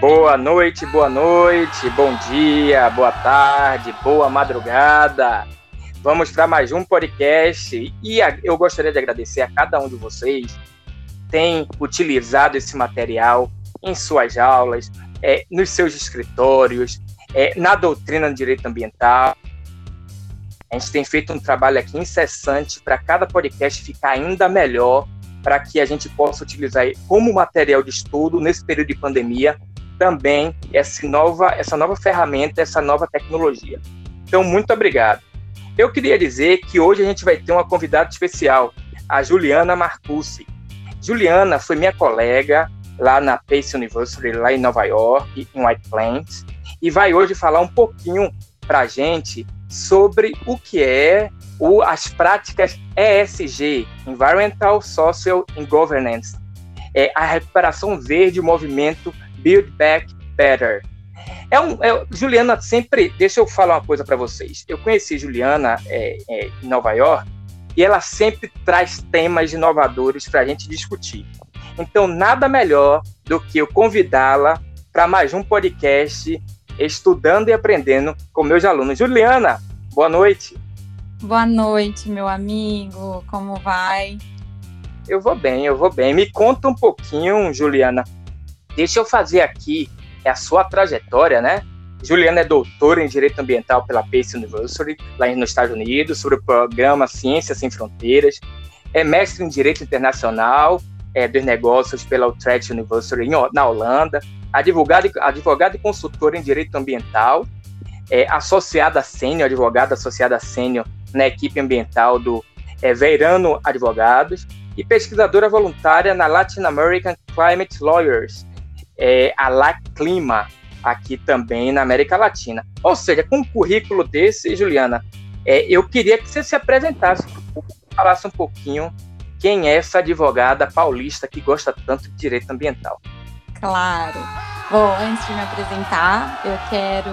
Boa noite, boa noite, bom dia, boa tarde, boa madrugada. Vamos para mais um podcast e eu gostaria de agradecer a cada um de vocês que tem utilizado esse material em suas aulas, é, nos seus escritórios, é, na doutrina de direito ambiental. A gente tem feito um trabalho aqui incessante para cada podcast ficar ainda melhor, para que a gente possa utilizar como material de estudo nesse período de pandemia também essa nova, essa nova ferramenta, essa nova tecnologia. Então, muito obrigado. Eu queria dizer que hoje a gente vai ter uma convidada especial, a Juliana Marcucci. Juliana foi minha colega lá na Pace University, lá em Nova York, em White Plains, e vai hoje falar um pouquinho para a gente sobre o que é o, as práticas ESG, Environmental, Social and Governance, é a recuperação verde, o movimento Build Back Better. É um, é, Juliana sempre. Deixa eu falar uma coisa para vocês. Eu conheci Juliana é, é, em Nova York e ela sempre traz temas inovadores para a gente discutir. Então, nada melhor do que eu convidá-la para mais um podcast Estudando e Aprendendo com meus alunos. Juliana, boa noite. Boa noite, meu amigo. Como vai? Eu vou bem, eu vou bem. Me conta um pouquinho, Juliana, Deixa eu fazer aqui é a sua trajetória, né? Juliana é doutora em Direito Ambiental pela Pace University, lá nos Estados Unidos, sobre o programa Ciências Sem Fronteiras. É mestre em Direito Internacional é, dos Negócios pela Utrecht University, na Holanda. Advogada, advogada e consultora em Direito Ambiental. É, associada sênior, advogada associada sênior na equipe ambiental do é, Veirano Advogados. E pesquisadora voluntária na Latin American Climate Lawyers, é, a La Clima, aqui também na América Latina. Ou seja, com um currículo desse, Juliana, é, eu queria que você se apresentasse, falasse um pouquinho quem é essa advogada paulista que gosta tanto de direito ambiental. Claro. Bom, antes de me apresentar, eu quero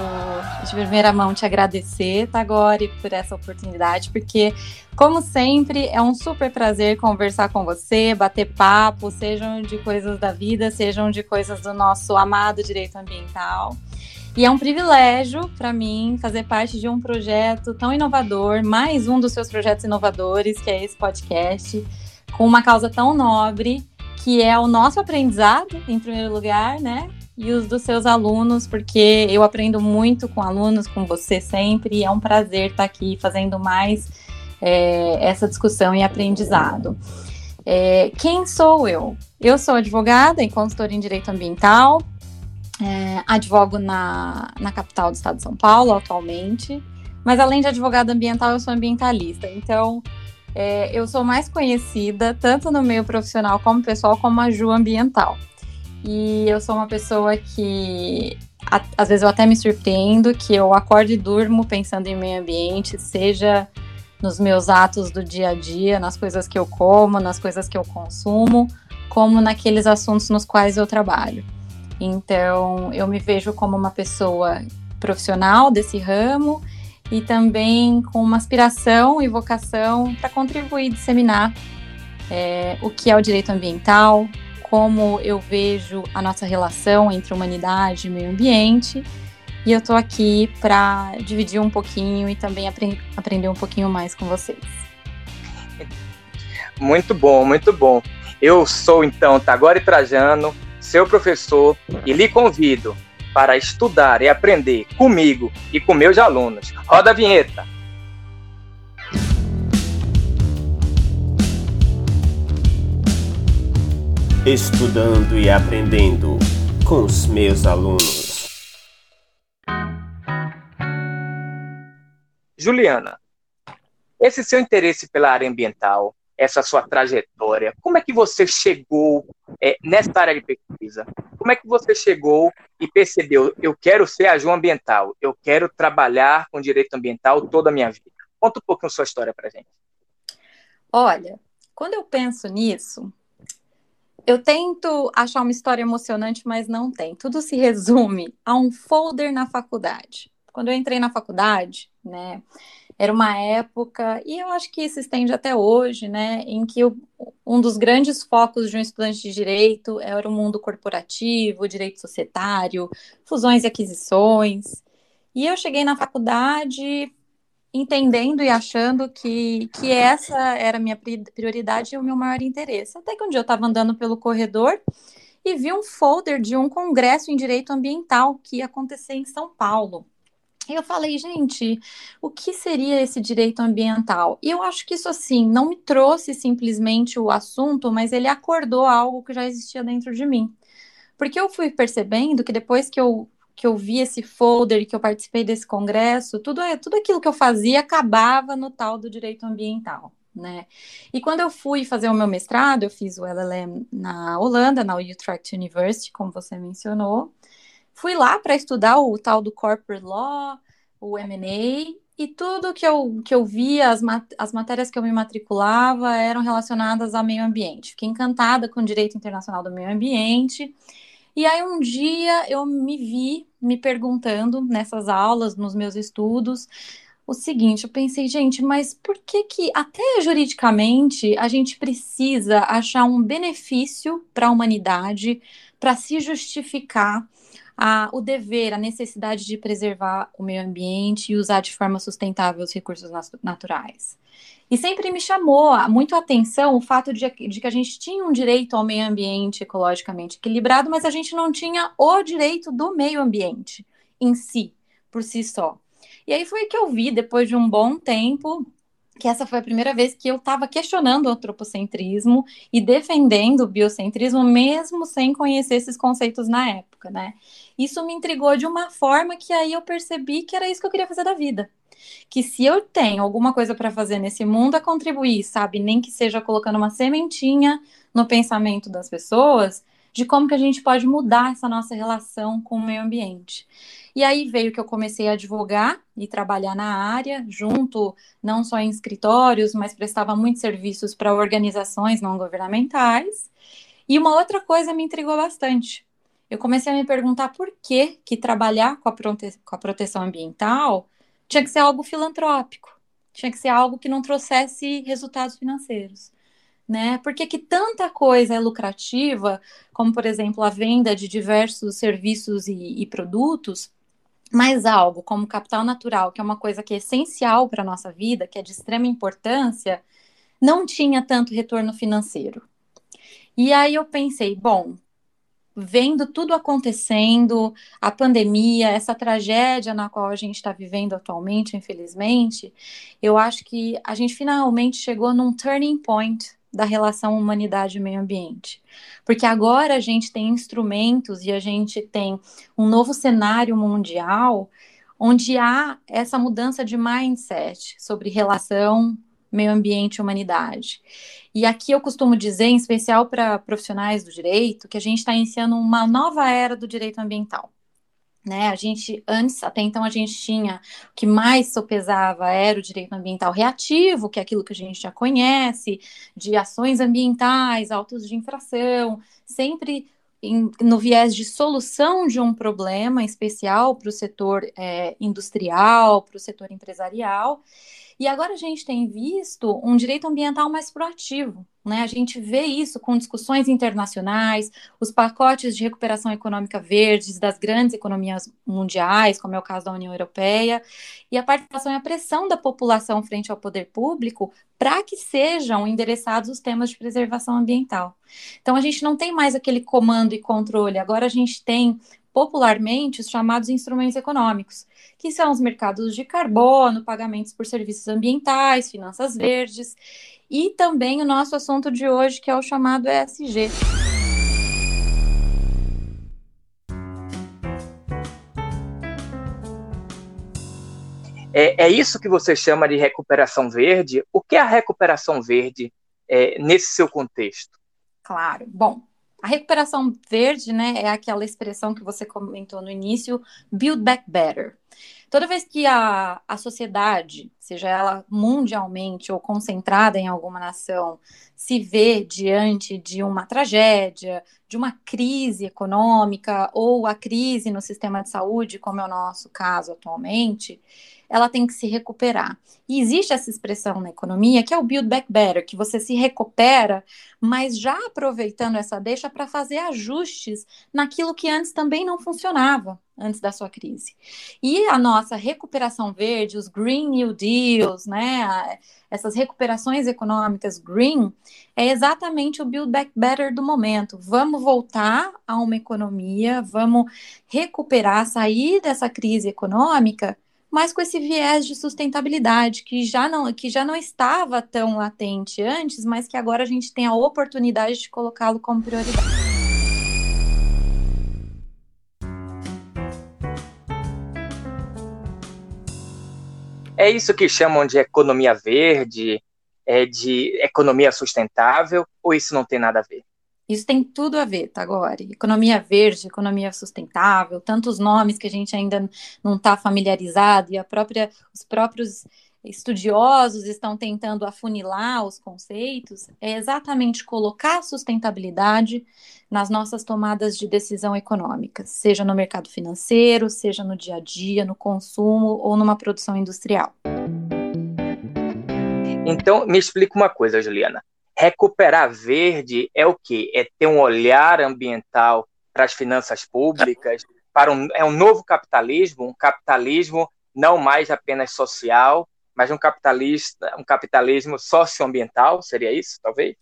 de primeira mão te agradecer, Tagore, por essa oportunidade, porque, como sempre, é um super prazer conversar com você, bater papo, sejam de coisas da vida, sejam de coisas do nosso amado direito ambiental. E é um privilégio para mim fazer parte de um projeto tão inovador, mais um dos seus projetos inovadores, que é esse podcast, com uma causa tão nobre que é o nosso aprendizado, em primeiro lugar, né? E os dos seus alunos, porque eu aprendo muito com alunos, com você sempre, e é um prazer estar aqui fazendo mais é, essa discussão e aprendizado. É, quem sou eu? Eu sou advogada e consultora em direito ambiental, é, advogo na, na capital do estado de São Paulo atualmente, mas além de advogada ambiental, eu sou ambientalista. Então, é, eu sou mais conhecida, tanto no meio profissional como pessoal, como a Ju Ambiental. E eu sou uma pessoa que, a, às vezes, eu até me surpreendo que eu acordo e durmo pensando em meio ambiente, seja nos meus atos do dia a dia, nas coisas que eu como, nas coisas que eu consumo, como naqueles assuntos nos quais eu trabalho. Então, eu me vejo como uma pessoa profissional desse ramo e também com uma aspiração e vocação para contribuir e disseminar é, o que é o direito ambiental, como eu vejo a nossa relação entre humanidade e meio ambiente. E eu estou aqui para dividir um pouquinho e também apre aprender um pouquinho mais com vocês. Muito bom, muito bom. Eu sou então Tagore Trajano, seu professor, e lhe convido para estudar e aprender comigo e com meus alunos. Roda a vinheta! Estudando e aprendendo com os meus alunos. Juliana, esse seu interesse pela área ambiental, essa sua trajetória, como é que você chegou é, nessa área de pesquisa? Como é que você chegou e percebeu, eu quero ser agente ambiental, eu quero trabalhar com direito ambiental toda a minha vida? Conta um pouquinho a sua história para gente. Olha, quando eu penso nisso, eu tento achar uma história emocionante, mas não tem. Tudo se resume a um folder na faculdade. Quando eu entrei na faculdade, né, era uma época, e eu acho que se estende até hoje, né, em que o, um dos grandes focos de um estudante de direito era o mundo corporativo, direito societário, fusões e aquisições. E eu cheguei na faculdade entendendo e achando que, que essa era a minha prioridade e o meu maior interesse. Até que um dia eu estava andando pelo corredor e vi um folder de um congresso em direito ambiental que ia acontecer em São Paulo. E eu falei, gente, o que seria esse direito ambiental? E eu acho que isso, assim, não me trouxe simplesmente o assunto, mas ele acordou algo que já existia dentro de mim. Porque eu fui percebendo que depois que eu, que eu vi esse folder que eu participei desse congresso, tudo, é, tudo aquilo que eu fazia acabava no tal do direito ambiental. Né? E quando eu fui fazer o meu mestrado, eu fiz o LLM na Holanda, na Utrecht University, como você mencionou, Fui lá para estudar o tal do corporate law, o M&A, e tudo que eu, que eu via, as, mat as matérias que eu me matriculava eram relacionadas ao meio ambiente. Fiquei encantada com o direito internacional do meio ambiente. E aí um dia eu me vi me perguntando nessas aulas, nos meus estudos, o seguinte, eu pensei, gente, mas por que que até juridicamente a gente precisa achar um benefício para a humanidade para se justificar a, o dever, a necessidade de preservar o meio ambiente e usar de forma sustentável os recursos naturais. E sempre me chamou muito a atenção o fato de, de, que a gente tinha um direito ao meio ambiente ecologicamente equilibrado, mas a gente não tinha o direito do meio ambiente em si, por si só. E aí foi que eu vi, depois de um bom tempo, que essa foi a primeira vez que eu estava questionando o antropocentrismo e defendendo o biocentrismo, mesmo sem conhecer esses conceitos na época, né? Isso me intrigou de uma forma que aí eu percebi que era isso que eu queria fazer da vida. Que se eu tenho alguma coisa para fazer nesse mundo, é contribuir, sabe? Nem que seja colocando uma sementinha no pensamento das pessoas de como que a gente pode mudar essa nossa relação com o meio ambiente. E aí veio que eu comecei a advogar e trabalhar na área, junto não só em escritórios, mas prestava muitos serviços para organizações não governamentais. E uma outra coisa me intrigou bastante. Eu comecei a me perguntar por que, que trabalhar com a, prote com a proteção ambiental tinha que ser algo filantrópico, tinha que ser algo que não trouxesse resultados financeiros né? Por que, que tanta coisa é lucrativa, como por exemplo a venda de diversos serviços e, e produtos, mas algo como capital natural, que é uma coisa que é essencial para a nossa vida, que é de extrema importância, não tinha tanto retorno financeiro. E aí eu pensei, bom, vendo tudo acontecendo, a pandemia, essa tragédia na qual a gente está vivendo atualmente, infelizmente, eu acho que a gente finalmente chegou num turning point da relação humanidade e meio ambiente. Porque agora a gente tem instrumentos e a gente tem um novo cenário mundial onde há essa mudança de mindset sobre relação meio ambiente humanidade. E aqui eu costumo dizer, em especial para profissionais do direito, que a gente está iniciando uma nova era do direito ambiental. Né, a gente, antes, até então, a gente tinha o que mais sopesava era o direito ambiental reativo, que é aquilo que a gente já conhece, de ações ambientais, autos de infração, sempre em, no viés de solução de um problema especial para o setor é, industrial, para o setor empresarial. E agora a gente tem visto um direito ambiental mais proativo, né? A gente vê isso com discussões internacionais, os pacotes de recuperação econômica verdes das grandes economias mundiais, como é o caso da União Europeia, e a participação e a pressão da população frente ao poder público para que sejam endereçados os temas de preservação ambiental. Então a gente não tem mais aquele comando e controle, agora a gente tem popularmente os chamados instrumentos econômicos, que são os mercados de carbono, pagamentos por serviços ambientais, finanças verdes, e também o nosso assunto de hoje, que é o chamado ESG. É, é, isso que você chama de recuperação verde? O que é a recuperação verde é, nesse seu contexto? Claro. Bom, a recuperação verde, né, é aquela expressão que você comentou no início, build back better. Toda vez que a, a sociedade seja ela mundialmente ou concentrada em alguma nação, se vê diante de uma tragédia, de uma crise econômica ou a crise no sistema de saúde, como é o nosso caso atualmente, ela tem que se recuperar. E existe essa expressão na economia que é o build back better, que você se recupera, mas já aproveitando essa deixa para fazer ajustes naquilo que antes também não funcionava, antes da sua crise. E a nossa recuperação verde, os Green New Né, essas recuperações econômicas green, é exatamente o build back better do momento. Vamos voltar a uma economia, vamos recuperar, sair dessa crise econômica mas com esse viés de sustentabilidade que já não, que já não estava tão latente antes, mas que agora a gente tem a oportunidade de colocá-lo como prioridade. É isso que chamam de economia verde, é de economia sustentável, ou isso não tem nada a ver? Isso tem tudo a ver, tá agora. Economia verde, economia sustentável, tantos nomes que a gente ainda não está familiarizado e própria, os próprios estudiosos estão tentando afunilar os conceitos, é exatamente colocar sustentabilidade nas nossas tomadas de decisão econômicas, seja no mercado financeiro, seja no dia a dia, no consumo ou numa produção industrial. Então, me explica uma coisa, Juliana. Recuperar verde é o quê? É ter um olhar ambiental para as finanças públicas, para um, é um novo capitalismo, um capitalismo não mais apenas social, mas um capitalista, um capitalismo socioambiental, seria isso, talvez?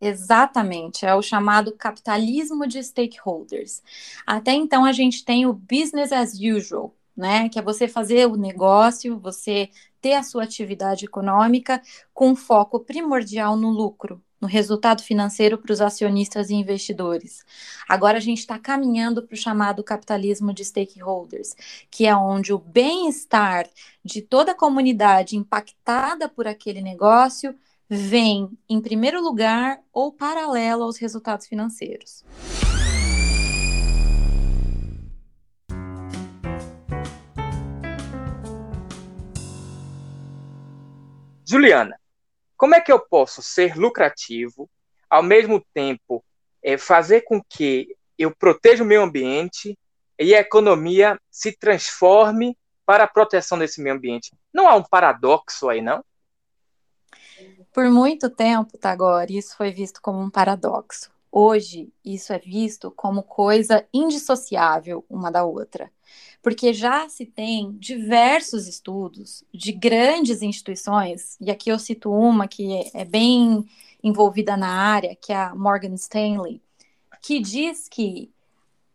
Exatamente, é o chamado capitalismo de stakeholders. Até então a gente tem o business as usual, né? Que é você fazer o negócio, você ter a sua atividade econômica com foco primordial no lucro, no resultado financeiro para os acionistas e investidores. Agora a gente está caminhando para o chamado capitalismo de stakeholders, que é onde o bem-estar de toda a comunidade impactada por aquele negócio vem em primeiro lugar ou paralelo aos resultados financeiros. Juliana, como é que eu posso ser lucrativo, ao mesmo tempo é, fazer com que eu proteja o meio ambiente e a economia se transforme para a proteção desse meio ambiente? Não há um paradoxo aí, não? Por muito tempo, Tagore, isso foi visto como um paradoxo. Hoje, isso é visto como coisa indissociável uma da outra. Porque já se tem diversos estudos de grandes instituições, e aqui eu cito uma que é bem envolvida na área, que é a Morgan Stanley, que diz que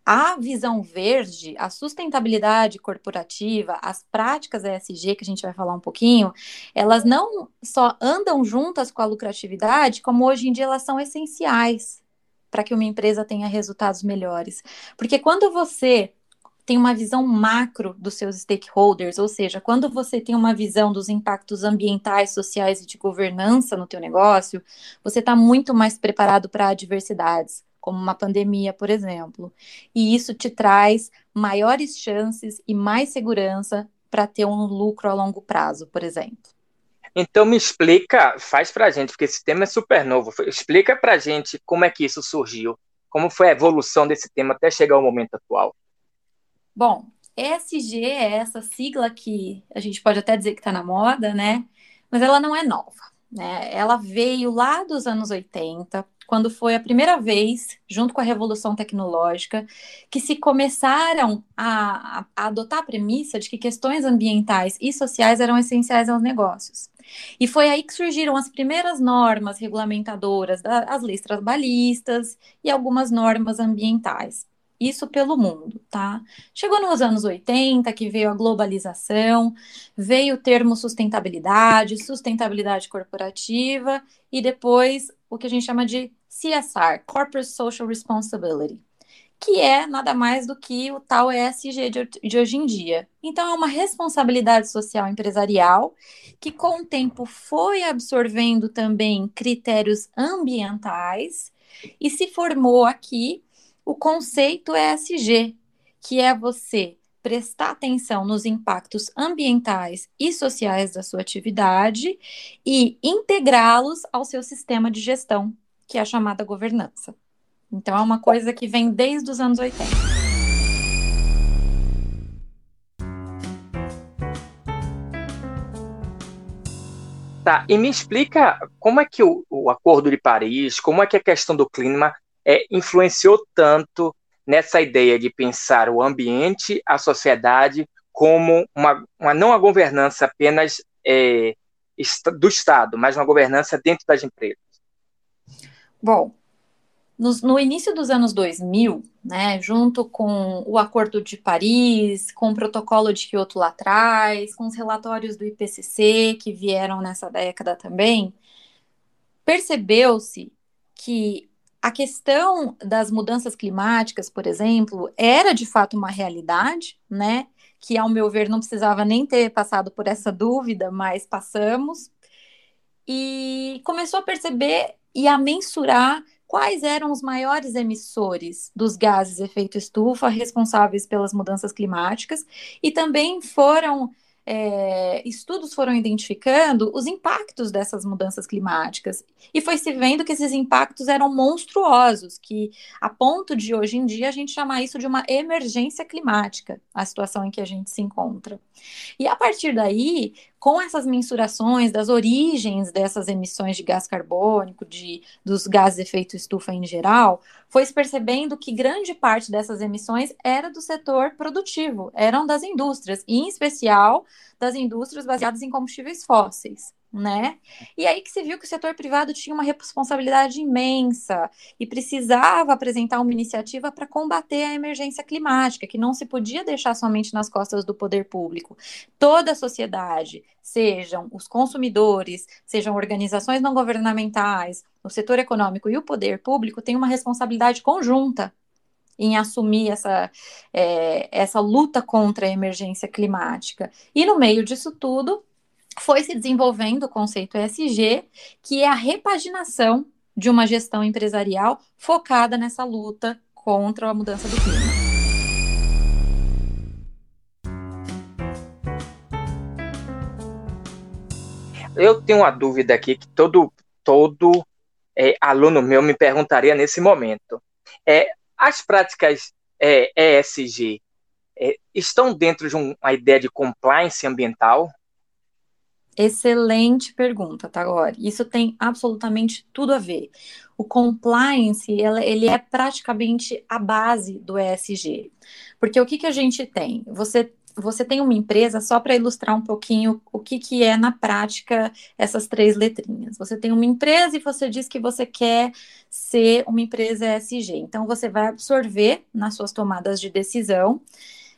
a visão verde, a sustentabilidade corporativa, as práticas ESG, que a gente vai falar um pouquinho, elas não só andam juntas com a lucratividade, como hoje em dia elas são essenciais para que uma empresa tenha resultados melhores. Porque quando você tem uma visão macro dos seus stakeholders, ou seja, quando você tem uma visão dos impactos ambientais, sociais e de governança no teu negócio, você está muito mais preparado para adversidades, como uma pandemia, por exemplo. E isso te traz maiores chances e mais segurança para ter um lucro a longo prazo, por exemplo. Então me explica, faz para a gente, porque esse tema é super novo. Explica para a gente como é que isso surgiu, como foi a evolução desse tema até chegar ao momento atual. Bom, ESG é essa sigla que a gente pode até dizer que está na moda, né? Mas ela não é nova. Né? Ela veio lá dos anos 80, quando foi a primeira vez, junto com a revolução tecnológica, que se começaram a, a, adotar a premissa de que questões ambientais e sociais eram essenciais aos negócios. E foi aí que surgiram as primeiras normas regulamentadoras, as leis trabalhistas e algumas normas ambientais isso pelo mundo, tá? Chegou nos anos 80, que veio a globalização, veio o termo sustentabilidade, sustentabilidade corporativa, e depois o que a gente chama de CSR, Corporate Social Responsibility, que é nada mais do que o tal ESG de, de hoje em dia. Então, é uma responsabilidade social empresarial que, com o tempo, foi absorvendo também critérios ambientais e se formou aqui o conceito ESG, que é você prestar atenção nos impactos ambientais e sociais da sua atividade e integrá-los ao seu sistema de gestão, que é a chamada governança. Então, é uma coisa que vem desde os anos 80. Tá, e me explica como é que o, o, Acordo de Paris, como é que a questão do clima é, influenciou tanto nessa ideia de pensar o ambiente, a sociedade, como uma, uma não a governança apenas é, do Estado, mas uma governança dentro das empresas? Bom, no, no, início dos anos 2000, né, junto com o Acordo de Paris, com o Protocolo de Kyoto lá atrás, com os relatórios do IPCC que vieram nessa década também, percebeu-se que a questão das mudanças climáticas, por exemplo, era de fato uma realidade, né? Que, ao meu ver, não precisava nem ter passado por essa dúvida, mas passamos. E começou a perceber e a mensurar quais eram os maiores emissores dos gases efeito estufa responsáveis pelas mudanças climáticas e também foram é, estudos foram identificando os impactos dessas mudanças climáticas e foi se vendo que esses impactos eram monstruosos, que a ponto de hoje em dia a gente chamar isso de uma emergência climática, a situação em que a gente se encontra. E a partir daí, com essas mensurações das origens dessas emissões de gás carbônico, de, dos gases de efeito estufa em geral, foi se percebendo que grande parte dessas emissões era do setor produtivo, eram das indústrias, e em especial das indústrias baseadas em combustíveis fósseis né? E aí que se viu que o setor privado tinha uma responsabilidade imensa e precisava apresentar uma iniciativa para combater a emergência climática, que não se podia deixar somente nas costas do poder público. Toda a sociedade, sejam os consumidores, sejam organizações não governamentais, o setor econômico e o poder público, tem uma responsabilidade conjunta em assumir essa, é, essa luta contra a emergência climática. E no meio disso tudo, foi se desenvolvendo o conceito ESG, que é a repaginação de uma gestão empresarial focada nessa luta contra a mudança do clima. Eu tenho uma dúvida aqui que todo, todo é, aluno meu me perguntaria nesse momento. É, as práticas é, ESG é, estão dentro de um, uma ideia de compliance ambiental? Excelente pergunta, Tagore. Isso tem absolutamente tudo a ver. O compliance, ele é praticamente a base do ESG. Porque o que, que a gente tem? Você você tem uma empresa, só para ilustrar um pouquinho o que, que é na prática essas três letrinhas. Você tem uma empresa e você diz que você quer ser uma empresa ESG. Então, você vai absorver nas suas tomadas de decisão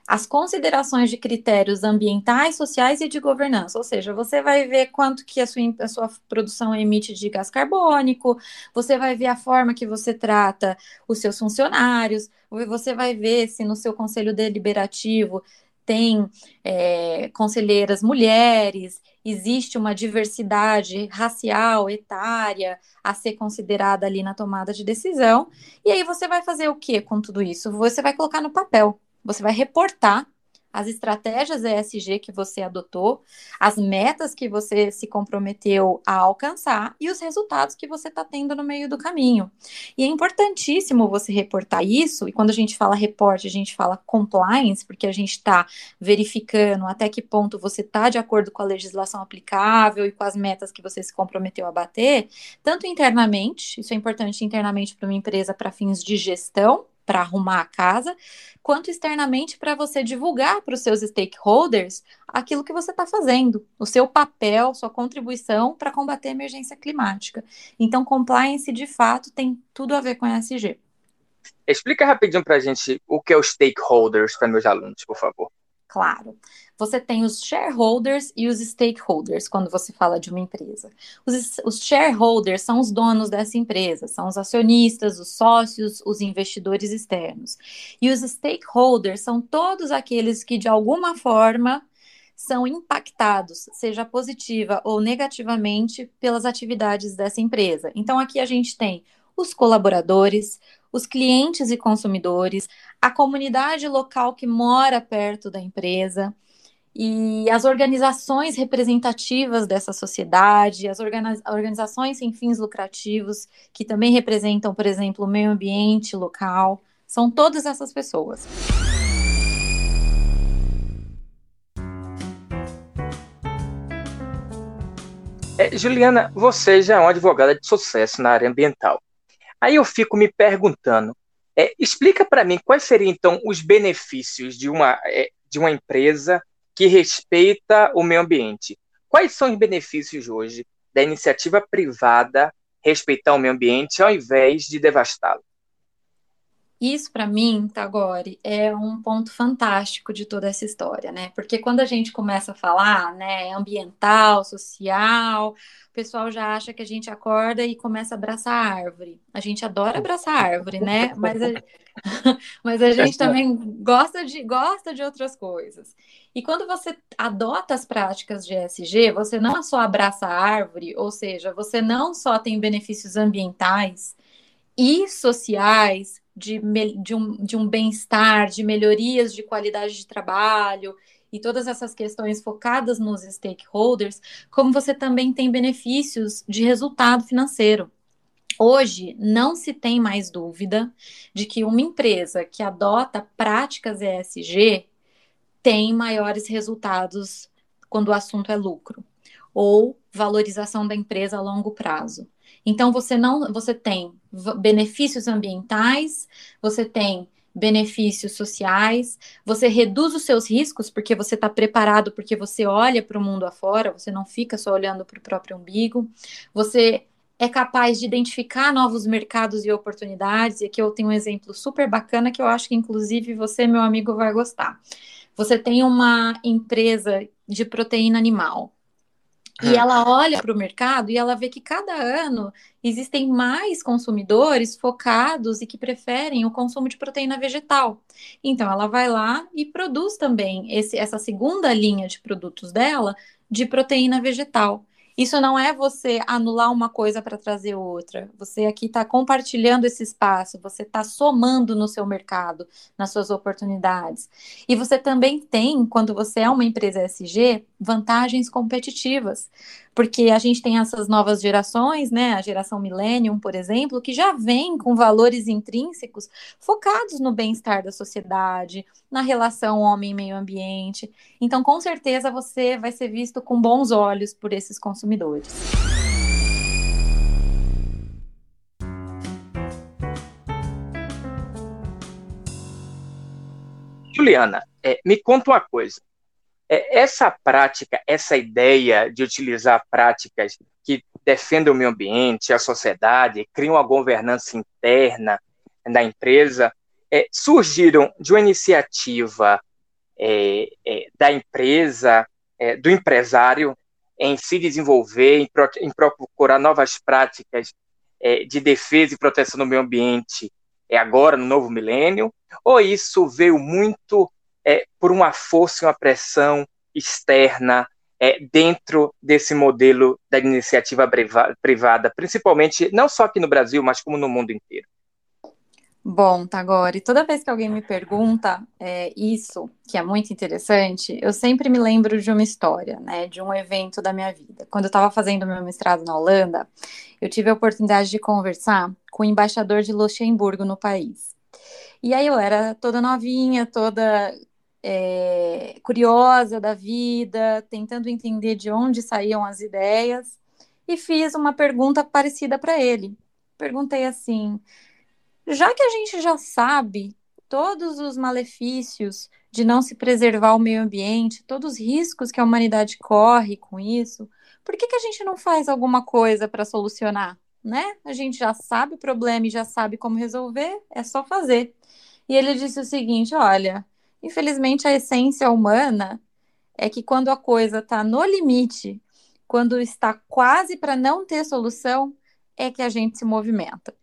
as considerações de critérios ambientais, sociais e de governança. Ou seja, você vai ver quanto que a sua, a sua produção emite de gás carbônico, você vai ver a forma que você trata os seus funcionários, você vai ver se no seu conselho deliberativo tem é, conselheiras mulheres, existe uma diversidade racial, etária a ser considerada ali na tomada de decisão. E aí você vai fazer o que com tudo isso? Você vai colocar no papel. Você vai reportar as estratégias ESG que você adotou, as metas que você se comprometeu a alcançar e os resultados que você está tendo no meio do caminho. E é importantíssimo você reportar isso, e quando a gente fala reporte, a gente fala compliance, porque a gente está verificando até que ponto você está de acordo com a legislação aplicável e com as metas que você se comprometeu a bater, tanto internamente, isso é importante internamente para uma empresa para fins de gestão, para arrumar a casa, quanto externamente para você divulgar para os seus stakeholders aquilo que você está fazendo, o seu papel, sua contribuição para combater a emergência climática. Então, compliance de fato tem tudo a ver com ESG. Explica rapidinho para a gente o que é os stakeholders para meus alunos, por favor claro. Você tem os shareholders e os stakeholders quando você fala de uma empresa. Os, os, shareholders são os donos dessa empresa, são os acionistas, os sócios, os investidores externos. E os stakeholders são todos aqueles que, de alguma forma, são impactados, seja positiva ou negativamente, pelas atividades dessa empresa. Então, aqui a gente tem os colaboradores, os clientes e consumidores, a comunidade local que mora perto da empresa e as organizações representativas dessa sociedade, as organizações sem fins lucrativos, que também representam, por exemplo, o meio ambiente local, são todas essas pessoas. É, Juliana, você já é uma advogada de sucesso na área ambiental. Aí eu fico me perguntando, é, explica para mim quais seriam então os benefícios de uma, é, de uma empresa que respeita o meio ambiente. Quais são os benefícios hoje da iniciativa privada respeitar o meio ambiente ao invés de devastá-lo? Isso, para mim, Tagore, é um ponto fantástico de toda essa história, né? Porque quando a gente começa a falar, né, ambiental, social, o pessoal já acha que a gente acorda e começa a abraçar a árvore. A gente adora abraçar a árvore, né? Mas a, mas a gente também gosta de, gosta de outras coisas. E quando você adota as práticas de ESG, você não só abraça a árvore, ou seja, você não só tem benefícios ambientais e sociais, de, de um, de um bem-estar, de melhorias de qualidade de trabalho e todas essas questões focadas nos stakeholders, como você também tem benefícios de resultado financeiro. Hoje, não se tem mais dúvida de que uma empresa que adota práticas ESG tem maiores resultados quando o assunto é lucro ou valorização da empresa a longo prazo. Então você não, você tem benefícios ambientais, você tem benefícios sociais, você reduz os seus riscos porque você está preparado, porque você olha para o mundo afora, você não fica só olhando para o próprio umbigo, você é capaz de identificar novos mercados e oportunidades, e aqui eu tenho um exemplo super bacana que eu acho que inclusive você, meu amigo, vai gostar. Você tem uma empresa de proteína animal, e é. ela olha para o mercado e ela vê que cada ano existem mais consumidores focados e que preferem o consumo de proteína vegetal. Então, ela vai lá e produz também esse, essa segunda linha de produtos dela de proteína vegetal. Isso não é você anular uma coisa para trazer outra. Você aqui está compartilhando esse espaço, você está somando no seu mercado, nas suas oportunidades. E você também tem, quando você é uma empresa SG, vantagens competitivas porque a gente tem essas novas gerações, né, a geração Millennium, por exemplo, que já vem com valores intrínsecos focados no bem-estar da sociedade, na relação homem-meio ambiente. Então, com certeza, você vai ser visto com bons olhos por esses consumidores. Juliana, é, me conta uma coisa. É, essa prática, essa ideia de utilizar práticas que defendem o meio ambiente, a sociedade, criam a governança interna da empresa, é, surgiram de uma iniciativa é, é, da empresa, é, do empresário, em se desenvolver, em, pro, em procurar novas práticas é, de defesa e proteção do meio ambiente agora, no novo milênio, ou isso veio muito é, por uma força e uma pressão externa é, dentro desse modelo da iniciativa privada, principalmente não só aqui no Brasil, mas como no mundo inteiro? Bom, Tagore, toda vez que alguém me pergunta é, isso, que é muito interessante, eu sempre me lembro de uma história, né, de um evento da minha vida. Quando eu estava fazendo meu mestrado na Holanda, eu tive a oportunidade de conversar com o embaixador de Luxemburgo no país. E aí eu era toda novinha, toda é, curiosa da vida, tentando entender de onde saíam as ideias, e fiz uma pergunta parecida para ele. Perguntei assim: já que a gente já sabe todos os malefícios de não se preservar o meio ambiente, todos os riscos que a humanidade corre com isso, por que, que a gente não faz alguma coisa para solucionar? Né? A gente já sabe o problema e já sabe como resolver, é só fazer. E ele disse o seguinte: olha, Infelizmente, a essência humana é que quando a coisa está no limite, quando está quase para não ter solução, é que a gente se movimenta.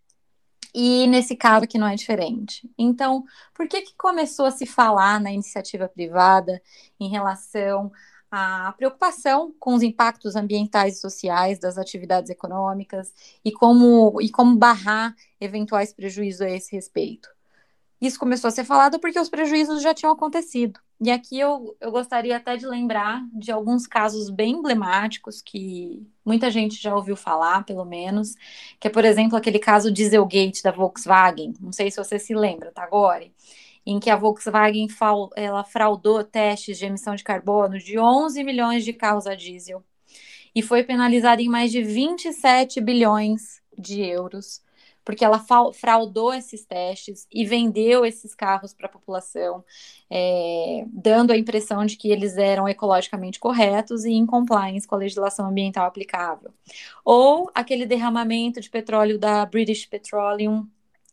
E nesse caso aqui não é diferente. Então, por que, que começou a se falar na iniciativa privada em relação a preocupação com os impactos ambientais e sociais das atividades econômicas e como, e como barrar eventuais prejuízos a esse respeito. Isso começou a ser falado porque os prejuízos já tinham acontecido. E aqui eu, eu gostaria até de lembrar de alguns casos bem emblemáticos que muita gente já ouviu falar, pelo menos, que é, por exemplo, aquele caso Dieselgate da Volkswagen. Não sei se você se lembra, tá, agora? em que a Volkswagen ela fraudou testes de emissão de carbono de 11 milhões de carros a diesel e foi penalizada em mais de 27 bilhões de euros, porque ela fraudou esses testes e vendeu esses carros para a população, é, dando a impressão de que eles eram ecologicamente corretos e em compliance com a legislação ambiental aplicável. Ou aquele derramamento de petróleo da British Petroleum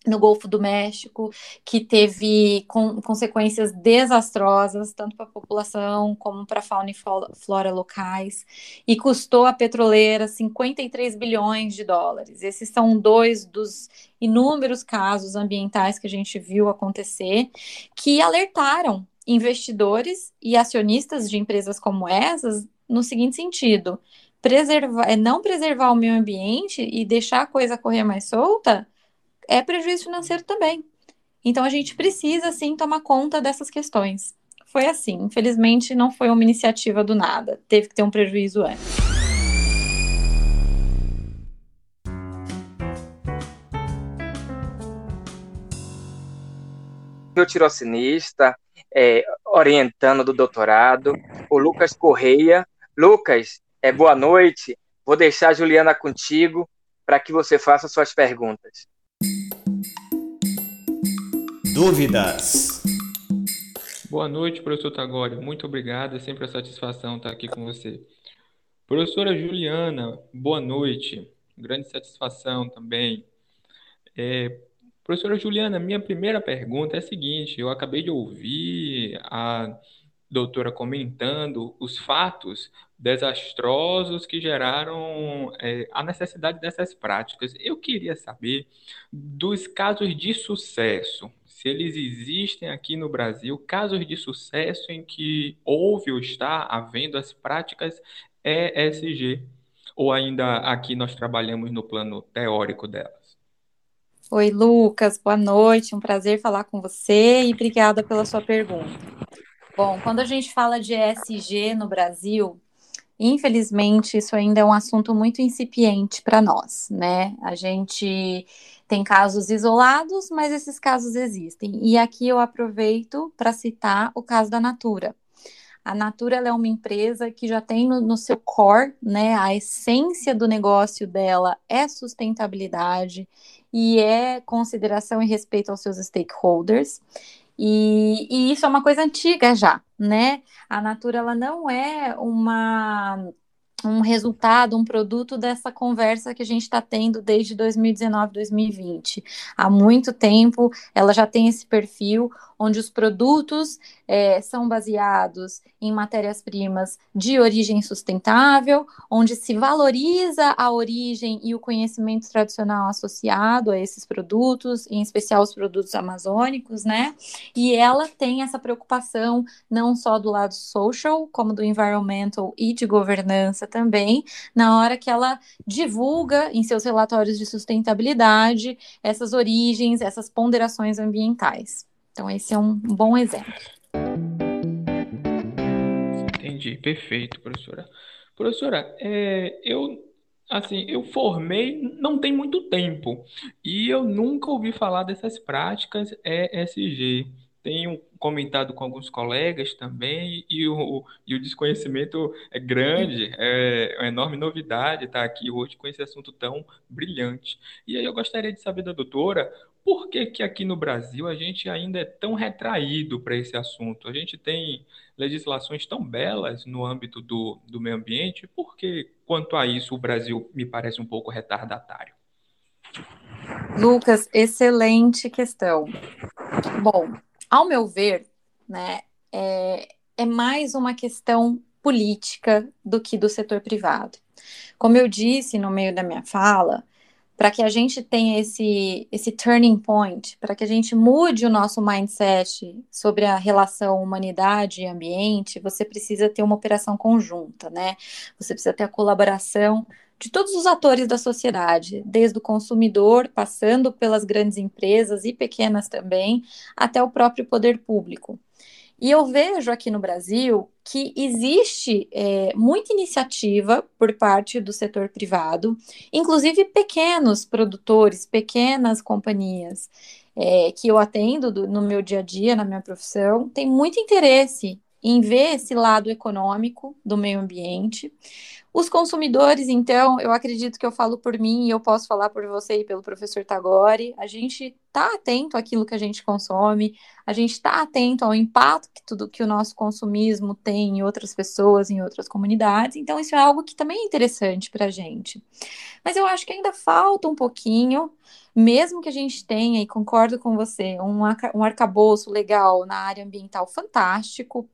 no Golfo do México, que teve com, consequências desastrosas, tanto para a população como para a fauna e flora locais, e custou à petroleira 53 bilhões de dólares. Esses são dois dos inúmeros casos ambientais que a gente viu acontecer, que alertaram investidores e acionistas de empresas como essas no seguinte sentido: preservar, é não preservar o meio ambiente e deixar a coisa correr mais solta é prejuízo financeiro também. Então a gente precisa sim tomar conta dessas questões. Foi assim, infelizmente não foi uma iniciativa do nada, teve que ter um prejuízo antes. meu tirocinista, é, orientando do doutorado, o Lucas Correia. Lucas, é, boa noite. Vou deixar a Juliana contigo para que você faça suas perguntas. Dúvidas. Boa noite, professor Tagore. Muito obrigado. É sempre a satisfação estar aqui com você. Professora Juliana, boa noite. Grande satisfação também. É, professora Juliana, minha primeira pergunta é a seguinte: eu acabei de ouvir a doutora comentando os fatos desastrosos que geraram é, a necessidade dessas práticas. Eu queria saber dos casos de sucesso, se eles existem aqui no Brasil, casos de sucesso em que houve ou está havendo as práticas ESG, ou ainda aqui nós trabalhamos no plano teórico delas. Oi, Lucas, boa noite, um prazer falar com você e obrigada pela sua pergunta. Bom, quando a gente fala de ESG no Brasil, infelizmente isso ainda é um assunto muito incipiente para nós, né? A gente tem casos isolados, mas esses casos existem. E aqui eu aproveito para citar o caso da Natura. A Natura é uma empresa que já tem no, no, seu core, né, a essência do negócio dela é sustentabilidade e é consideração e respeito aos seus stakeholders. E, e, isso é uma coisa antiga já, né? A Natura ela não é uma um resultado, um produto dessa conversa que a gente está tendo desde 2019, 2020. Há muito tempo ela já tem esse perfil onde os produtos é, são baseados em matérias-primas de origem sustentável, onde se valoriza a origem e o conhecimento tradicional associado a esses produtos, em especial os produtos amazônicos, né? E ela tem essa preocupação não só do lado social, como do environmental e de governança também, na hora que ela divulga em seus relatórios de sustentabilidade essas origens, essas ponderações ambientais. Então, esse é um bom exemplo. Entendi, perfeito, professora. Professora, é, eu assim, eu formei não tem muito tempo e eu nunca ouvi falar dessas práticas ESG. Tenho comentado com alguns colegas também e o, e o desconhecimento é grande, é uma enorme novidade estar aqui hoje com esse assunto tão brilhante. E aí eu gostaria de saber da doutora por que, que aqui no Brasil a gente ainda é tão retraído para esse assunto? A gente tem legislações tão belas no âmbito do, do meio ambiente, por que, quanto a isso, o Brasil me parece um pouco retardatário? Lucas, excelente questão. Bom, ao meu ver, né, é, é mais uma questão política do que do setor privado. Como eu disse no meio da minha fala, para que a gente tenha esse, esse turning point, para que a gente mude o nosso mindset sobre a relação humanidade e ambiente, você precisa ter uma operação conjunta, né? Você precisa ter a colaboração de todos os atores da sociedade, desde o consumidor, passando pelas grandes empresas e pequenas também, até o próprio poder público. E eu vejo aqui no Brasil que existe é, muita iniciativa por parte do setor privado, inclusive pequenos produtores, pequenas companhias é, que eu atendo do, no meu dia a dia, na minha profissão, tem muito interesse em ver esse lado econômico do meio ambiente. Os consumidores, então, eu acredito que eu falo por mim e eu posso falar por você e pelo professor Tagore. A gente está atento àquilo que a gente consome, a gente está atento ao impacto que tudo que o nosso consumismo tem em outras pessoas, em outras comunidades. Então, isso é algo que também é interessante para a gente. Mas eu acho que ainda falta um pouquinho, mesmo que a gente tenha, e concordo com você, um, um arcabouço legal na área ambiental fantástico,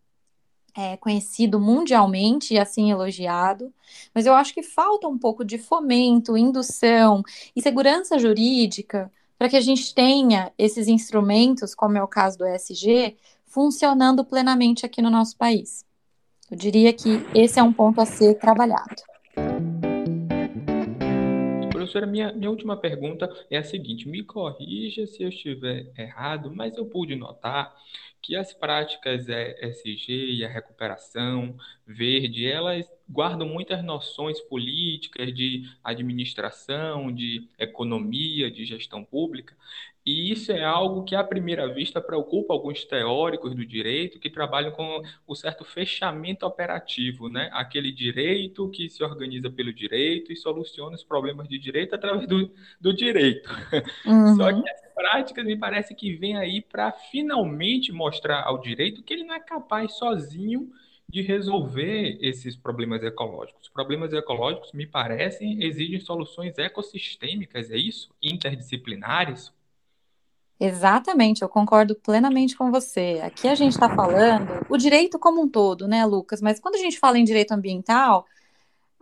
é, conhecido mundialmente e assim elogiado, mas eu acho que falta um pouco de fomento, indução e segurança jurídica para que a gente tenha esses instrumentos, como é o caso do ESG, funcionando plenamente aqui no nosso país. Eu diria que esse é um ponto a ser trabalhado. Professora, minha, minha última pergunta é a seguinte: me corrija se eu estiver errado, mas eu pude notar que as práticas ESG e a recuperação verde, elas guardam muitas noções políticas de administração, de economia, de gestão pública, e isso é algo que, à primeira vista, preocupa alguns teóricos do direito que trabalham com o certo fechamento operativo, né? Aquele direito que se organiza pelo direito e soluciona os problemas de direito através do, do direito. Uhum. Só que as práticas me parece que vem aí para finalmente mostrar ao direito que ele não é capaz sozinho de resolver esses problemas ecológicos. Os problemas ecológicos, me parecem, exigem soluções ecossistêmicas, é isso? Interdisciplinares? Exatamente, eu concordo plenamente com você. Aqui a gente está falando o direito como um todo, né, Lucas? Mas quando a gente fala em direito ambiental,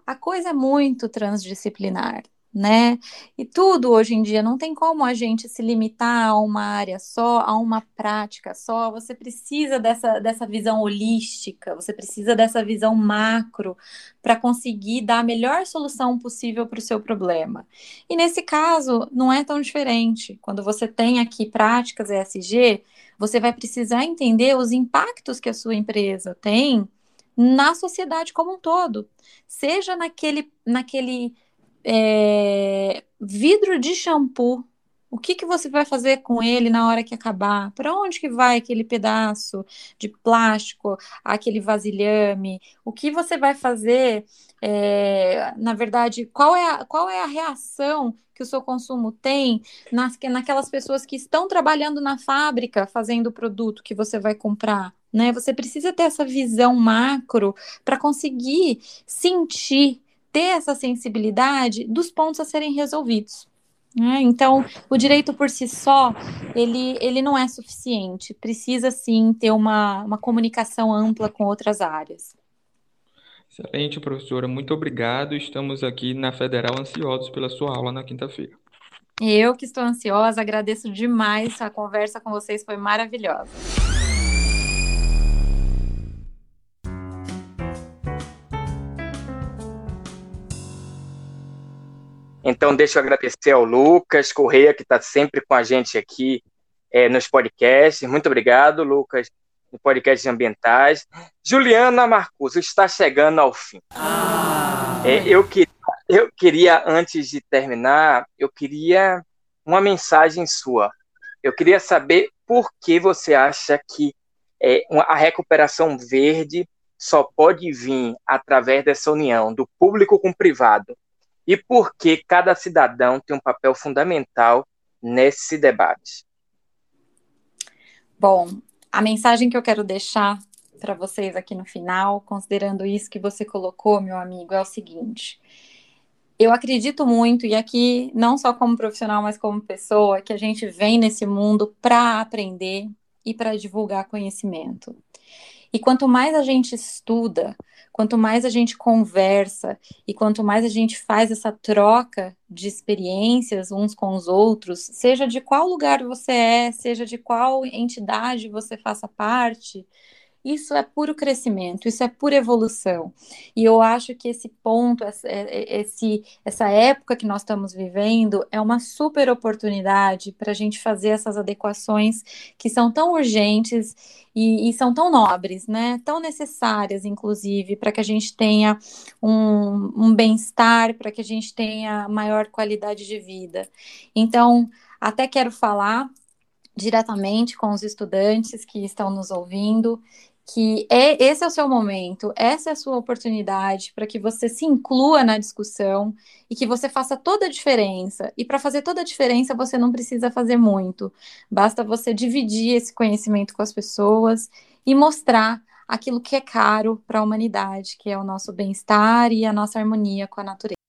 a coisa é muito transdisciplinar né? E tudo hoje em dia não tem como a gente se limitar a uma área só, a uma prática só. Você precisa dessa, dessa visão holística, você precisa dessa visão macro para conseguir dar a melhor solução possível para o seu problema. E nesse caso, não é tão diferente. Quando você tem aqui práticas ESG, você vai precisar entender os impactos que a sua empresa tem na sociedade como um todo, seja naquele, naquele é, vidro de shampoo. O que, que você vai fazer com ele na hora que acabar? Para onde que vai aquele pedaço de plástico, aquele vasilhame? O que você vai fazer? É, na verdade, qual é, a, qual é a reação que o seu consumo tem nas, naquelas pessoas que estão trabalhando na fábrica fazendo o produto que você vai comprar? Né? Você precisa ter essa visão macro para conseguir sentir ter essa sensibilidade dos pontos a serem resolvidos. Né? Então, o direito por si só, ele, ele não é suficiente. Precisa, sim, ter uma, uma comunicação ampla com outras áreas. Excelente, professora. Muito obrigado. Estamos aqui na Federal ansiosos pela sua aula na quinta-feira. Eu que estou ansiosa, agradeço demais. A conversa com vocês foi maravilhosa. Então, deixa eu agradecer ao Lucas Correia, que está sempre com a gente aqui é, nos podcasts. Muito obrigado, Lucas, no podcast ambientais. Juliana Marcuso está chegando ao fim. Ah. É, eu, que, eu queria, antes de terminar, eu queria uma mensagem sua. Eu queria saber por que você acha que é, a recuperação verde só pode vir através dessa união do público com o privado e por que cada cidadão tem um papel fundamental nesse debate. Bom, a mensagem que eu quero deixar para vocês aqui no final, considerando isso que você colocou, meu amigo, é o seguinte. Eu acredito muito, e aqui, não só como profissional, mas como pessoa, que a gente vem nesse mundo para aprender e para divulgar conhecimento. E quanto mais a gente estuda, quanto mais a gente conversa e quanto mais a gente faz essa troca de experiências uns com os outros, seja de qual lugar você é, seja de qual entidade você faça parte, isso é puro crescimento, isso é pura evolução. E eu acho que esse ponto, é, é, esse, essa época que nós estamos vivendo, é uma super oportunidade para a gente fazer essas adequações que são tão urgentes e, e são tão nobres, né? Tão necessárias, inclusive, para que a gente tenha um, um bem-estar, para que a gente tenha maior qualidade de vida. Então, até quero falar diretamente com os estudantes que estão nos ouvindo que é, esse é o seu momento, essa é a sua oportunidade para que você se inclua na discussão e que você faça toda a diferença. E para fazer toda a diferença, você não precisa fazer muito, basta você dividir esse conhecimento com as pessoas e mostrar aquilo que é caro para a humanidade, que é o nosso bem-estar e a nossa harmonia com a natureza.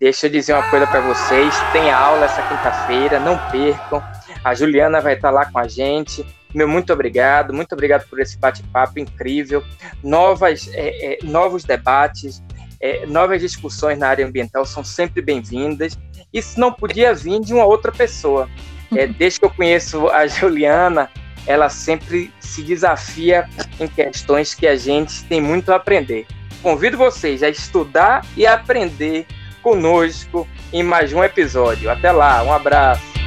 Deixa eu dizer uma coisa para vocês: tem aula essa quinta-feira, não percam. A Juliana vai estar lá com a gente. Meu muito obrigado, muito obrigado por esse bate-papo incrível. Novas, é, é, novos debates, é, novas discussões na área ambiental são sempre bem-vindas. Isso não podia vir de uma outra pessoa. É, desde que eu conheço a Juliana, ela sempre se desafia em questões que a gente tem muito a aprender. Convido vocês a estudar e aprender conosco em mais um episódio. Até lá, um abraço.